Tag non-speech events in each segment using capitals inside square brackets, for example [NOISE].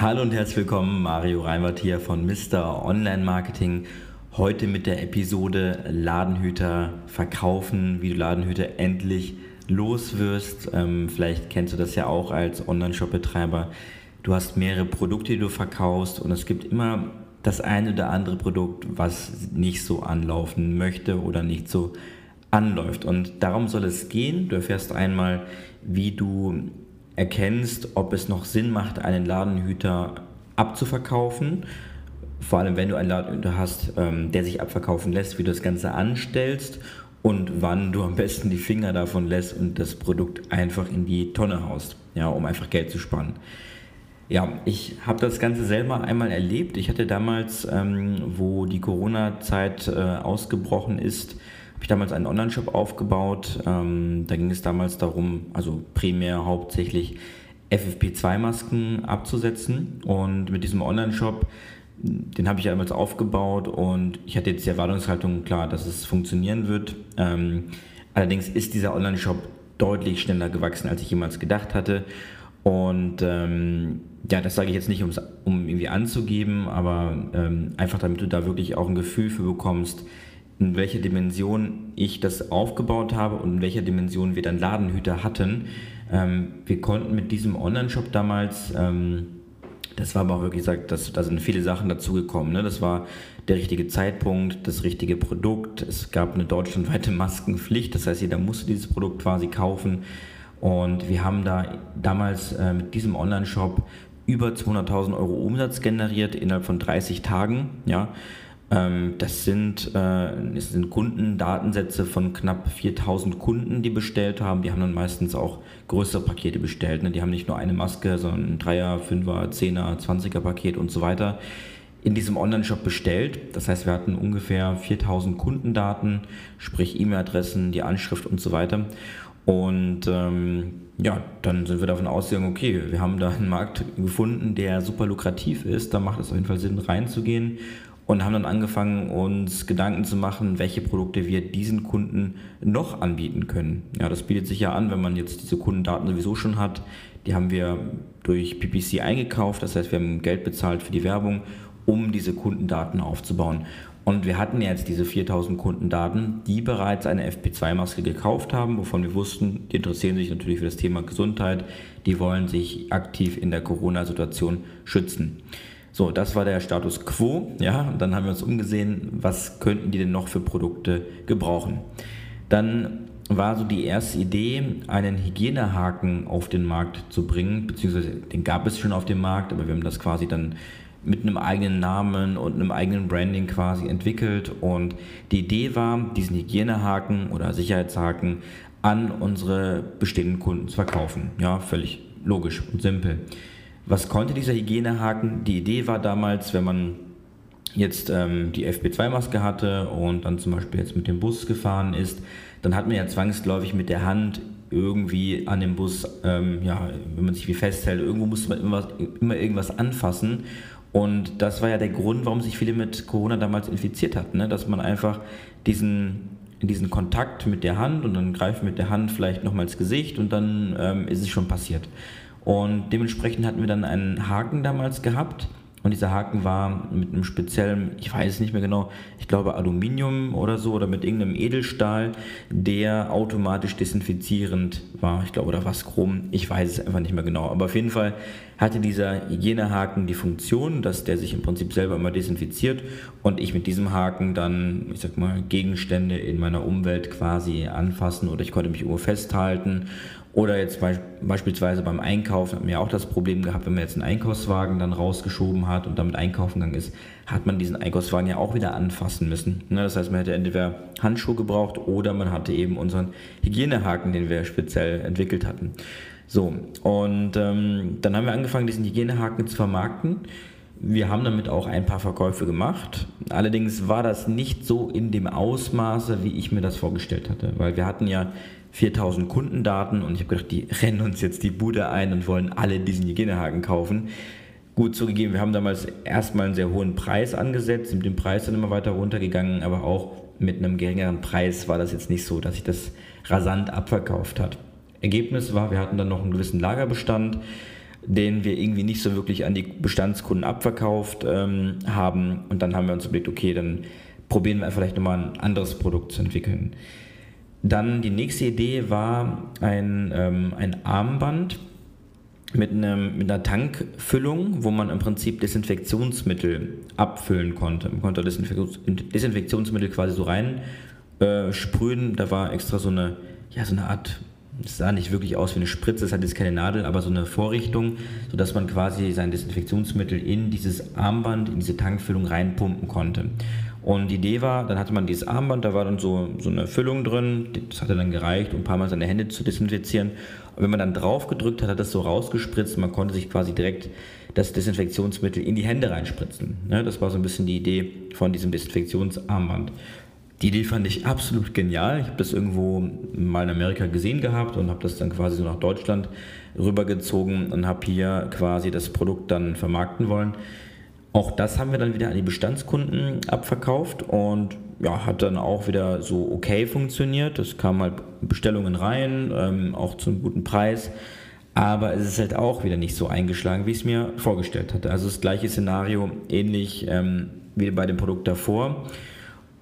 Hallo und herzlich willkommen, Mario Reinwart hier von Mr. Online Marketing. Heute mit der Episode Ladenhüter verkaufen, wie du Ladenhüter endlich loswirst. Ähm, vielleicht kennst du das ja auch als Online-Shop-Betreiber. Du hast mehrere Produkte, die du verkaufst und es gibt immer das eine oder andere Produkt, was nicht so anlaufen möchte oder nicht so anläuft. Und darum soll es gehen. Du erfährst einmal, wie du erkennst, ob es noch Sinn macht, einen Ladenhüter abzuverkaufen. Vor allem, wenn du einen Ladenhüter hast, ähm, der sich abverkaufen lässt, wie du das Ganze anstellst und wann du am besten die Finger davon lässt und das Produkt einfach in die Tonne haust, ja, um einfach Geld zu sparen. Ja, ich habe das Ganze selber einmal erlebt. Ich hatte damals, ähm, wo die Corona-Zeit äh, ausgebrochen ist, habe ich damals einen Online-Shop aufgebaut. Ähm, da ging es damals darum, also primär hauptsächlich FFP2-Masken abzusetzen. Und mit diesem Online-Shop, den habe ich damals aufgebaut und ich hatte jetzt die Erwartungshaltung, klar, dass es funktionieren wird. Ähm, allerdings ist dieser Online-Shop deutlich schneller gewachsen, als ich jemals gedacht hatte. Und ähm, ja, das sage ich jetzt nicht, um irgendwie anzugeben, aber ähm, einfach damit du da wirklich auch ein Gefühl für bekommst, in welcher Dimension ich das aufgebaut habe und in welcher Dimension wir dann Ladenhüter hatten. Ähm, wir konnten mit diesem Online-Shop damals, ähm, das war aber auch wirklich gesagt, dass, da sind viele Sachen dazugekommen. Ne? Das war der richtige Zeitpunkt, das richtige Produkt. Es gab eine deutschlandweite [LAUGHS] Maskenpflicht, das heißt, jeder musste dieses Produkt quasi kaufen. Und wir haben da damals äh, mit diesem Online-Shop über 200.000 Euro Umsatz generiert innerhalb von 30 Tagen. Ja, das sind, äh, das sind Kundendatensätze von knapp 4000 Kunden, die bestellt haben. Die haben dann meistens auch größere Pakete bestellt. Ne? Die haben nicht nur eine Maske, sondern ein 3er, 5er, 10er, 20er Paket und so weiter in diesem Online-Shop bestellt. Das heißt, wir hatten ungefähr 4000 Kundendaten, sprich E-Mail-Adressen, die Anschrift und so weiter. Und ähm, ja, dann sind wir davon ausgegangen, okay, wir haben da einen Markt gefunden, der super lukrativ ist. Da macht es auf jeden Fall Sinn, reinzugehen und haben dann angefangen, uns Gedanken zu machen, welche Produkte wir diesen Kunden noch anbieten können. Ja, das bietet sich ja an, wenn man jetzt diese Kundendaten sowieso schon hat. Die haben wir durch PPC eingekauft, das heißt, wir haben Geld bezahlt für die Werbung, um diese Kundendaten aufzubauen. Und wir hatten jetzt diese 4000 Kundendaten, die bereits eine FP2-Maske gekauft haben, wovon wir wussten, die interessieren sich natürlich für das Thema Gesundheit, die wollen sich aktiv in der Corona-Situation schützen. So, das war der Status quo. Ja, und dann haben wir uns umgesehen, was könnten die denn noch für Produkte gebrauchen. Dann war so die erste Idee, einen Hygienehaken auf den Markt zu bringen, beziehungsweise den gab es schon auf dem Markt, aber wir haben das quasi dann mit einem eigenen Namen und einem eigenen Branding quasi entwickelt. Und die Idee war, diesen Hygienehaken oder Sicherheitshaken an unsere bestehenden Kunden zu verkaufen. Ja, völlig logisch und simpel. Was konnte dieser Hygienehaken? Die Idee war damals, wenn man jetzt ähm, die FP2-Maske hatte und dann zum Beispiel jetzt mit dem Bus gefahren ist, dann hat man ja zwangsläufig mit der Hand irgendwie an dem Bus, ähm, ja, wenn man sich wie festhält, irgendwo muss man immer, immer irgendwas anfassen. Und das war ja der Grund, warum sich viele mit Corona damals infiziert hatten, ne? dass man einfach diesen, diesen Kontakt mit der Hand und dann greift mit der Hand vielleicht nochmal ins Gesicht und dann ähm, ist es schon passiert. Und dementsprechend hatten wir dann einen Haken damals gehabt. Und dieser Haken war mit einem speziellen, ich weiß es nicht mehr genau, ich glaube Aluminium oder so oder mit irgendeinem Edelstahl, der automatisch desinfizierend war. Ich glaube, oder was Chrom, ich weiß es einfach nicht mehr genau. Aber auf jeden Fall hatte dieser Hygienehaken die Funktion, dass der sich im Prinzip selber immer desinfiziert und ich mit diesem Haken dann, ich sag mal, Gegenstände in meiner Umwelt quasi anfassen oder ich konnte mich irgendwo festhalten oder jetzt beispielsweise beim Einkaufen hat man ja auch das Problem gehabt, wenn man jetzt einen Einkaufswagen dann rausgeschoben hat und damit einkaufen gegangen ist, hat man diesen Einkaufswagen ja auch wieder anfassen müssen. Ne, das heißt, man hätte entweder Handschuhe gebraucht oder man hatte eben unseren Hygienehaken, den wir speziell entwickelt hatten. So, und ähm, dann haben wir angefangen, diesen Hygienehaken zu vermarkten. Wir haben damit auch ein paar Verkäufe gemacht. Allerdings war das nicht so in dem Ausmaße, wie ich mir das vorgestellt hatte, weil wir hatten ja 4000 Kundendaten und ich habe gedacht, die rennen uns jetzt die Bude ein und wollen alle diesen Hygienehaken kaufen. Gut zugegeben, wir haben damals erstmal einen sehr hohen Preis angesetzt, sind mit dem Preis dann immer weiter runtergegangen, aber auch mit einem geringeren Preis war das jetzt nicht so, dass sich das rasant abverkauft hat. Ergebnis war, wir hatten dann noch einen gewissen Lagerbestand, den wir irgendwie nicht so wirklich an die Bestandskunden abverkauft ähm, haben. Und dann haben wir uns überlegt, okay, dann probieren wir vielleicht nochmal ein anderes Produkt zu entwickeln. Dann die nächste Idee war ein, ähm, ein Armband mit, einem, mit einer Tankfüllung, wo man im Prinzip Desinfektionsmittel abfüllen konnte. Man konnte Desinfektionsmittel quasi so rein äh, sprühen. Da war extra so eine, ja, so eine Art es sah nicht wirklich aus wie eine Spritze, es hat jetzt keine Nadel, aber so eine Vorrichtung, sodass man quasi sein Desinfektionsmittel in dieses Armband, in diese Tankfüllung reinpumpen konnte. Und die Idee war, dann hatte man dieses Armband, da war dann so, so eine Füllung drin, das hatte dann gereicht, um ein paar Mal seine Hände zu desinfizieren. Und wenn man dann drauf gedrückt hat, hat das so rausgespritzt, man konnte sich quasi direkt das Desinfektionsmittel in die Hände reinspritzen. Ja, das war so ein bisschen die Idee von diesem Desinfektionsarmband. Die Idee fand ich absolut genial. Ich habe das irgendwo mal in Amerika gesehen gehabt und habe das dann quasi so nach Deutschland rübergezogen und habe hier quasi das Produkt dann vermarkten wollen. Auch das haben wir dann wieder an die Bestandskunden abverkauft und ja, hat dann auch wieder so okay funktioniert. Es kamen halt Bestellungen rein, ähm, auch zu einem guten Preis. Aber es ist halt auch wieder nicht so eingeschlagen, wie ich es mir vorgestellt hatte. Also das gleiche Szenario, ähnlich ähm, wie bei dem Produkt davor.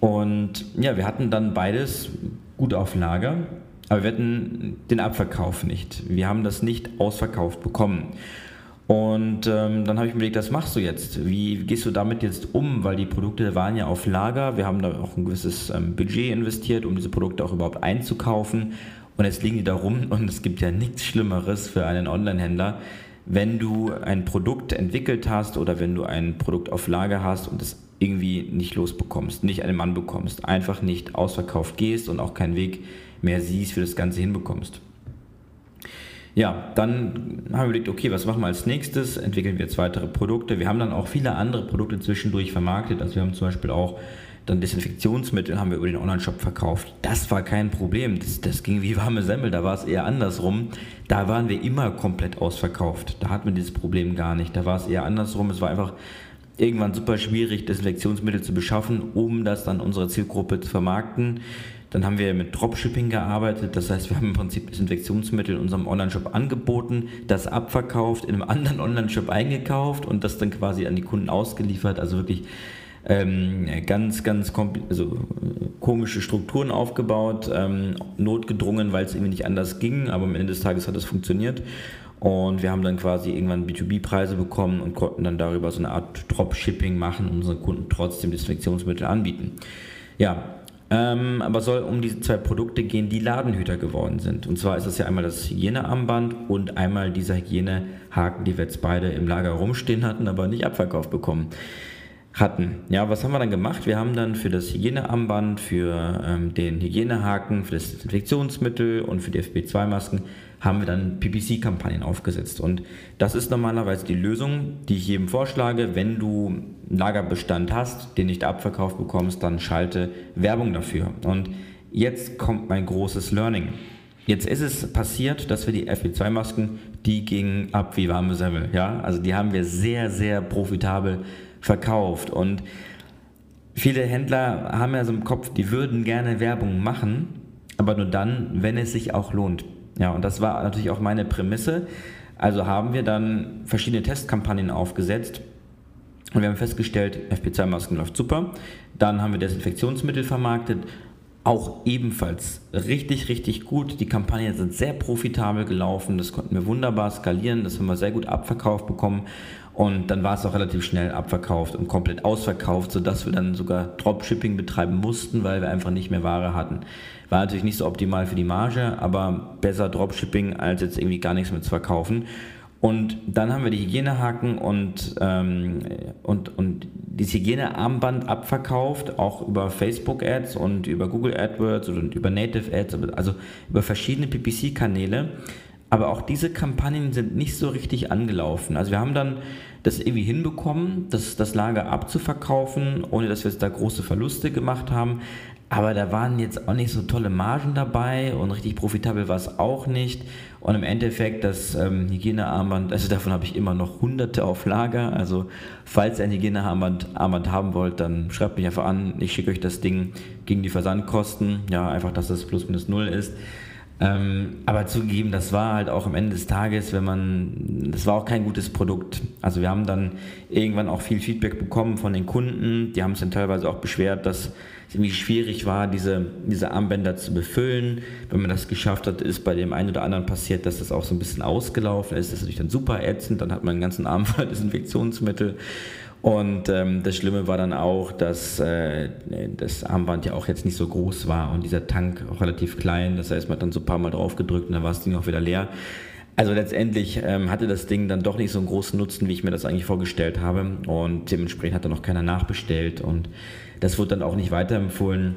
Und ja, wir hatten dann beides gut auf Lager, aber wir hatten den Abverkauf nicht. Wir haben das nicht ausverkauft bekommen. Und ähm, dann habe ich mir überlegt, was machst du jetzt? Wie gehst du damit jetzt um? Weil die Produkte waren ja auf Lager. Wir haben da auch ein gewisses ähm, Budget investiert, um diese Produkte auch überhaupt einzukaufen. Und jetzt liegen die da rum und es gibt ja nichts Schlimmeres für einen Online-Händler, wenn du ein Produkt entwickelt hast oder wenn du ein Produkt auf Lager hast und es irgendwie nicht losbekommst, nicht einen Mann bekommst, einfach nicht ausverkauft gehst und auch keinen Weg mehr siehst, wie du das Ganze hinbekommst. Ja, dann haben wir überlegt, okay, was machen wir als nächstes? Entwickeln wir jetzt weitere Produkte. Wir haben dann auch viele andere Produkte zwischendurch vermarktet. Also wir haben zum Beispiel auch dann Desinfektionsmittel haben wir über den Online-Shop verkauft. Das war kein Problem. Das, das ging wie warme Semmel. Da war es eher andersrum. Da waren wir immer komplett ausverkauft. Da hatten wir dieses Problem gar nicht. Da war es eher andersrum. Es war einfach irgendwann super schwierig, Desinfektionsmittel zu beschaffen, um das dann unserer Zielgruppe zu vermarkten. Dann haben wir mit Dropshipping gearbeitet, das heißt, wir haben im Prinzip Desinfektionsmittel in unserem Online-Shop angeboten, das abverkauft, in einem anderen Online-Shop eingekauft und das dann quasi an die Kunden ausgeliefert. Also wirklich ähm, ganz, ganz also, komische Strukturen aufgebaut, ähm, notgedrungen, weil es irgendwie nicht anders ging, aber am Ende des Tages hat es funktioniert. Und wir haben dann quasi irgendwann B2B-Preise bekommen und konnten dann darüber so eine Art Dropshipping machen und unseren Kunden trotzdem Desinfektionsmittel anbieten. Ja, ähm, aber soll um diese zwei Produkte gehen, die Ladenhüter geworden sind. Und zwar ist das ja einmal das Hygienearmband und einmal dieser Hygienehaken, die wir jetzt beide im Lager rumstehen hatten, aber nicht abverkauft bekommen hatten. Ja, was haben wir dann gemacht? Wir haben dann für das Hygienearmband, für ähm, den Hygienehaken, für das Desinfektionsmittel und für die FP2-Masken haben wir dann PPC-Kampagnen aufgesetzt. Und das ist normalerweise die Lösung, die ich jedem vorschlage. Wenn du einen Lagerbestand hast, den nicht abverkauft bekommst, dann schalte Werbung dafür. Und jetzt kommt mein großes Learning. Jetzt ist es passiert, dass wir die FP2-Masken, die gingen ab wie warme Semmel. Ja? Also die haben wir sehr, sehr profitabel verkauft. Und viele Händler haben ja so im Kopf, die würden gerne Werbung machen, aber nur dann, wenn es sich auch lohnt. Ja, und das war natürlich auch meine Prämisse. Also haben wir dann verschiedene Testkampagnen aufgesetzt, Und wir haben festgestellt, FP2-Masken läuft super. Dann haben wir Desinfektionsmittel vermarktet, auch ebenfalls richtig, richtig gut. Die Kampagnen sind sehr profitabel gelaufen, das konnten wir wunderbar skalieren, das haben wir sehr gut abverkauft bekommen und dann war es auch relativ schnell abverkauft und komplett ausverkauft, sodass wir dann sogar Dropshipping betreiben mussten, weil wir einfach nicht mehr Ware hatten. War natürlich nicht so optimal für die Marge, aber besser Dropshipping als jetzt irgendwie gar nichts mehr zu verkaufen. Und dann haben wir die Hygienehaken und, ähm, und, und dieses Hygienearmband abverkauft, auch über Facebook-Ads und über Google AdWords und über Native Ads, also über verschiedene PPC-Kanäle. Aber auch diese Kampagnen sind nicht so richtig angelaufen. Also wir haben dann das irgendwie hinbekommen, das, das Lager abzuverkaufen, ohne dass wir jetzt da große Verluste gemacht haben. Aber da waren jetzt auch nicht so tolle Margen dabei und richtig profitabel war es auch nicht. Und im Endeffekt das ähm, Hygienearmband, also davon habe ich immer noch hunderte auf Lager. Also falls ihr ein Hygienearmband Armband haben wollt, dann schreibt mich einfach an. Ich schicke euch das Ding gegen die Versandkosten. Ja, einfach, dass es plus minus null ist. Ähm, aber zugegeben, das war halt auch am Ende des Tages, wenn man, das war auch kein gutes Produkt. Also wir haben dann irgendwann auch viel Feedback bekommen von den Kunden. Die haben es dann teilweise auch beschwert, dass es irgendwie schwierig war, diese, diese Armbänder zu befüllen. Wenn man das geschafft hat, ist bei dem einen oder anderen passiert, dass das auch so ein bisschen ausgelaufen ist. Das ist natürlich dann super ätzend. Dann hat man einen ganzen Arm voll [LAUGHS] Desinfektionsmittel. Und ähm, das Schlimme war dann auch, dass äh, das Armband ja auch jetzt nicht so groß war und dieser Tank auch relativ klein. Das heißt, man hat dann so ein paar Mal drauf gedrückt und dann war das Ding auch wieder leer. Also letztendlich ähm, hatte das Ding dann doch nicht so einen großen Nutzen, wie ich mir das eigentlich vorgestellt habe. Und dementsprechend hat dann noch keiner nachbestellt und das wurde dann auch nicht weiterempfohlen.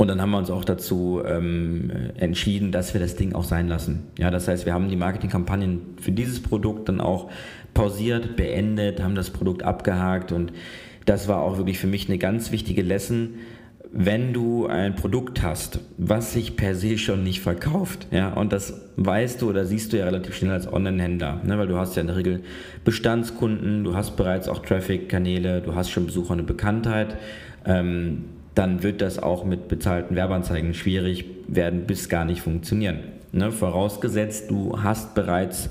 Und dann haben wir uns auch dazu ähm, entschieden, dass wir das Ding auch sein lassen. Ja, das heißt, wir haben die Marketingkampagnen für dieses Produkt dann auch pausiert, beendet, haben das Produkt abgehakt und das war auch wirklich für mich eine ganz wichtige Lesson. Wenn du ein Produkt hast, was sich per se schon nicht verkauft, ja, und das weißt du oder siehst du ja relativ schnell als Online-Händler, ne, weil du hast ja in der Regel Bestandskunden, du hast bereits auch Traffic-Kanäle, du hast schon Besucher und eine Bekanntheit, ähm, dann wird das auch mit bezahlten Werbeanzeigen schwierig werden bis gar nicht funktionieren. Ne? Vorausgesetzt, du hast bereits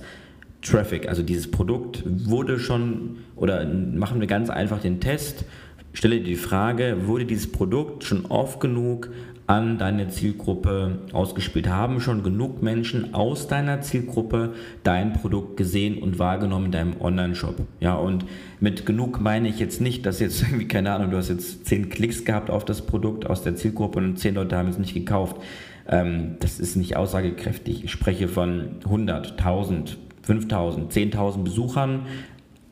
Traffic, also dieses Produkt wurde schon, oder machen wir ganz einfach den Test, stelle dir die Frage, wurde dieses Produkt schon oft genug an deine Zielgruppe ausgespielt? Haben schon genug Menschen aus deiner Zielgruppe dein Produkt gesehen und wahrgenommen in deinem Online-Shop? Ja, und mit genug meine ich jetzt nicht, dass jetzt [LAUGHS] irgendwie, keine Ahnung, du hast jetzt zehn Klicks gehabt auf das Produkt aus der Zielgruppe und zehn Leute haben es nicht gekauft. Ähm, das ist nicht aussagekräftig. Ich spreche von 100, 1000, 5000, 10.000 Besuchern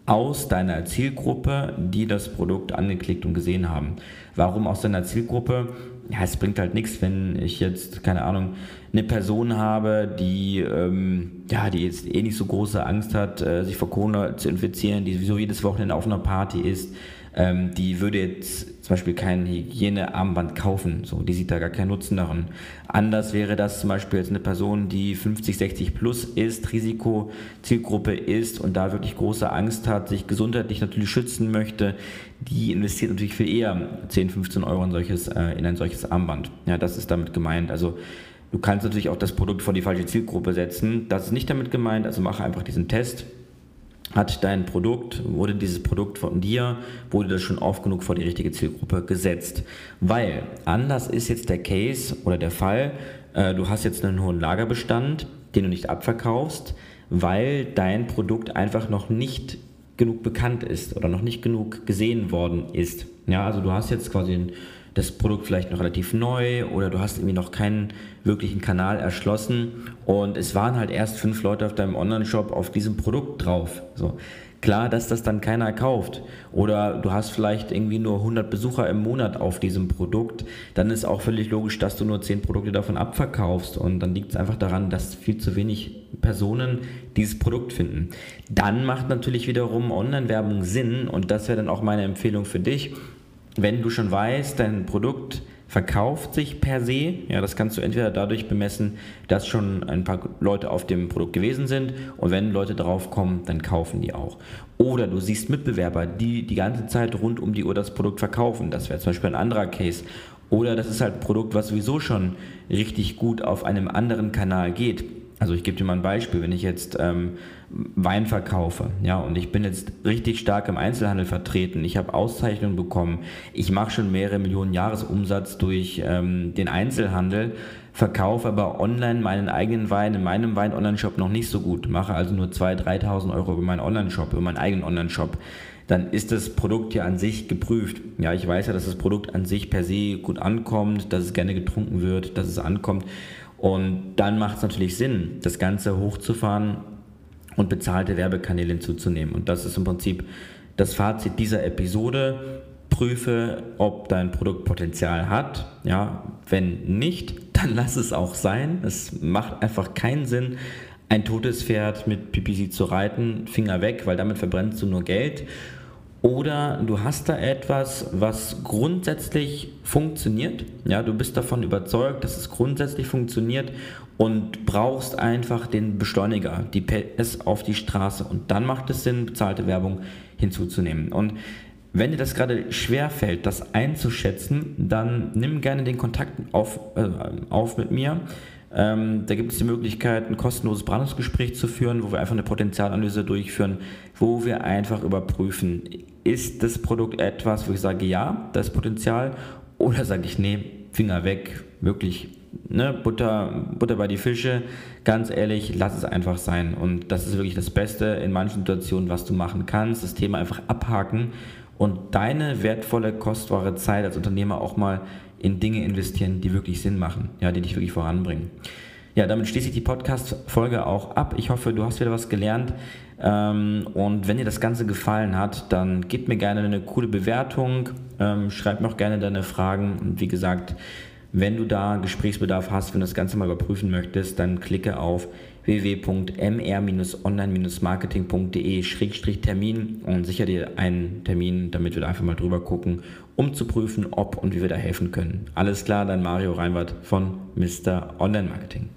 aus deiner Zielgruppe, die das Produkt angeklickt und gesehen haben. Warum aus deiner Zielgruppe? Ja, es bringt halt nichts, wenn ich jetzt, keine Ahnung, eine Person habe, die, ähm, ja, die jetzt eh nicht so große Angst hat, äh, sich vor Corona zu infizieren, die sowieso jedes Wochenende auf einer Party ist, ähm, die würde jetzt zum Beispiel kein Hygienearmband kaufen. So, die sieht da gar keinen Nutzen darin. Anders wäre das zum Beispiel jetzt eine Person, die 50, 60 plus ist, Risikozielgruppe ist und da wirklich große Angst hat, sich gesundheitlich natürlich schützen möchte, die investiert natürlich viel eher 10, 15 Euro in, solches, äh, in ein solches Armband. Ja, das ist damit gemeint. Also du kannst natürlich auch das Produkt vor die falsche Zielgruppe setzen. Das ist nicht damit gemeint. Also mache einfach diesen Test hat dein Produkt, wurde dieses Produkt von dir, wurde das schon oft genug vor die richtige Zielgruppe gesetzt. Weil anders ist jetzt der Case oder der Fall, äh, du hast jetzt einen hohen Lagerbestand, den du nicht abverkaufst, weil dein Produkt einfach noch nicht genug bekannt ist oder noch nicht genug gesehen worden ist. Ja, also du hast jetzt quasi ein das Produkt vielleicht noch relativ neu oder du hast irgendwie noch keinen wirklichen Kanal erschlossen und es waren halt erst fünf Leute auf deinem Online-Shop auf diesem Produkt drauf. So. Klar, dass das dann keiner kauft. Oder du hast vielleicht irgendwie nur 100 Besucher im Monat auf diesem Produkt. Dann ist auch völlig logisch, dass du nur 10 Produkte davon abverkaufst. Und dann liegt es einfach daran, dass viel zu wenig Personen dieses Produkt finden. Dann macht natürlich wiederum Online-Werbung Sinn. Und das wäre dann auch meine Empfehlung für dich wenn du schon weißt, dein Produkt verkauft sich per se, ja, das kannst du entweder dadurch bemessen, dass schon ein paar Leute auf dem Produkt gewesen sind und wenn Leute drauf kommen, dann kaufen die auch. Oder du siehst Mitbewerber, die die ganze Zeit rund um die Uhr das Produkt verkaufen. Das wäre zum Beispiel ein anderer Case. Oder das ist halt ein Produkt, was sowieso schon richtig gut auf einem anderen Kanal geht Also ich gebe dir mal ein Beispiel, wenn ich jetzt ähm, Wein verkaufe, ja, und ich bin jetzt richtig stark im Einzelhandel vertreten, ich habe Auszeichnungen bekommen, ich mache schon mehrere Millionen Jahresumsatz durch ähm, den Einzelhandel, verkaufe aber online meinen eigenen Wein in meinem Wein-Online-Shop noch nicht so gut, mache also nur 2.000, 3.000 Euro über meinen Online-Shop, über meinen eigenen Online-Shop, dann ist das Produkt ja an sich geprüft. Ja, ich weiß ja, dass das Produkt an sich per se gut ankommt, dass es gerne getrunken wird, dass es ankommt. Und dann macht es natürlich Sinn, das Ganze hochzufahren und bezahlte Werbekanäle hinzuzunehmen. Und das ist im Prinzip das Fazit dieser Episode. Prüfe, ob dein Produkt Potenzial hat. Ja, wenn nicht, dann lass es auch sein. Es macht einfach keinen Sinn, ein totes Pferd mit PPC zu reiten. Finger weg, weil damit verbrennst du nur Geld. Oder du hast da etwas, was grundsätzlich funktioniert. Ja, du bist davon überzeugt, dass es grundsätzlich funktioniert und brauchst einfach den Beschleuniger, die PS auf die Straße. Und dann macht es Sinn, bezahlte Werbung hinzuzunehmen. Und wenn dir das gerade schwer fällt, das einzuschätzen, dann nimm gerne den Kontakt auf, äh, auf mit mir. Ähm, da gibt es die Möglichkeit, ein kostenloses Brandungsgespräch zu führen, wo wir einfach eine Potenzialanalyse durchführen, wo wir einfach überprüfen, ist das Produkt etwas, wo ich sage, ja, das Potenzial, oder sage ich, nee, Finger weg, wirklich, ne, Butter, Butter bei die Fische, ganz ehrlich, lass es einfach sein. Und das ist wirklich das Beste in manchen Situationen, was du machen kannst, das Thema einfach abhaken und deine wertvolle, kostbare Zeit als Unternehmer auch mal in Dinge investieren, die wirklich Sinn machen, ja, die dich wirklich voranbringen. Ja, damit schließe ich die Podcast-Folge auch ab. Ich hoffe, du hast wieder was gelernt. Ähm, und wenn dir das Ganze gefallen hat, dann gib mir gerne eine coole Bewertung. Ähm, schreib mir auch gerne deine Fragen. Und wie gesagt, wenn du da Gesprächsbedarf hast, wenn du das Ganze mal überprüfen möchtest, dann klicke auf www.mr-online-marketing.de-termin und sicher dir einen Termin, damit wir da einfach mal drüber gucken, um zu prüfen, ob und wie wir da helfen können. Alles klar, dann Mario Reinwart von Mr. Online Marketing.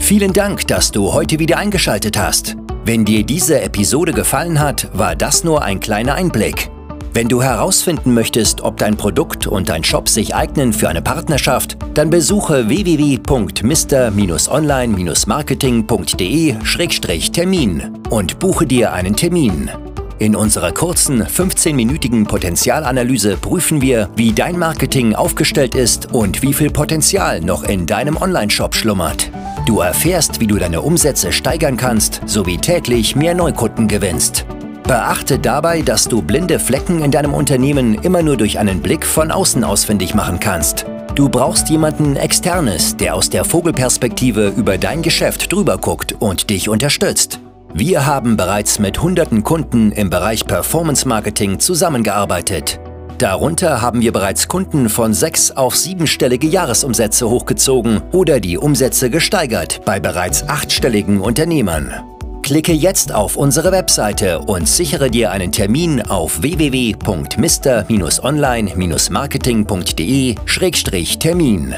Vielen Dank, dass du heute wieder eingeschaltet hast. Wenn dir diese Episode gefallen hat, war das nur ein kleiner Einblick. Wenn du herausfinden möchtest, ob dein Produkt und dein Shop sich eignen für eine Partnerschaft, dann besuche www.mr-online-marketing.de-termin und buche dir einen Termin. In unserer kurzen 15-minütigen Potenzialanalyse prüfen wir, wie dein Marketing aufgestellt ist und wie viel Potenzial noch in deinem Online-Shop schlummert. Du erfährst, wie du deine Umsätze steigern kannst, sowie täglich mehr Neukunden gewinnst. Beachte dabei, dass du blinde Flecken in deinem Unternehmen immer nur durch einen Blick von außen ausfindig machen kannst. Du brauchst jemanden Externes, der aus der Vogelperspektive über dein Geschäft drüber guckt und dich unterstützt. Wir haben bereits mit hunderten Kunden im Bereich Performance Marketing zusammengearbeitet. Darunter haben wir bereits Kunden von sechs auf siebenstellige Jahresumsätze hochgezogen oder die Umsätze gesteigert bei bereits achtstelligen Unternehmern. Klicke jetzt auf unsere Webseite und sichere dir einen Termin auf www.mr-online-marketing.de-termin.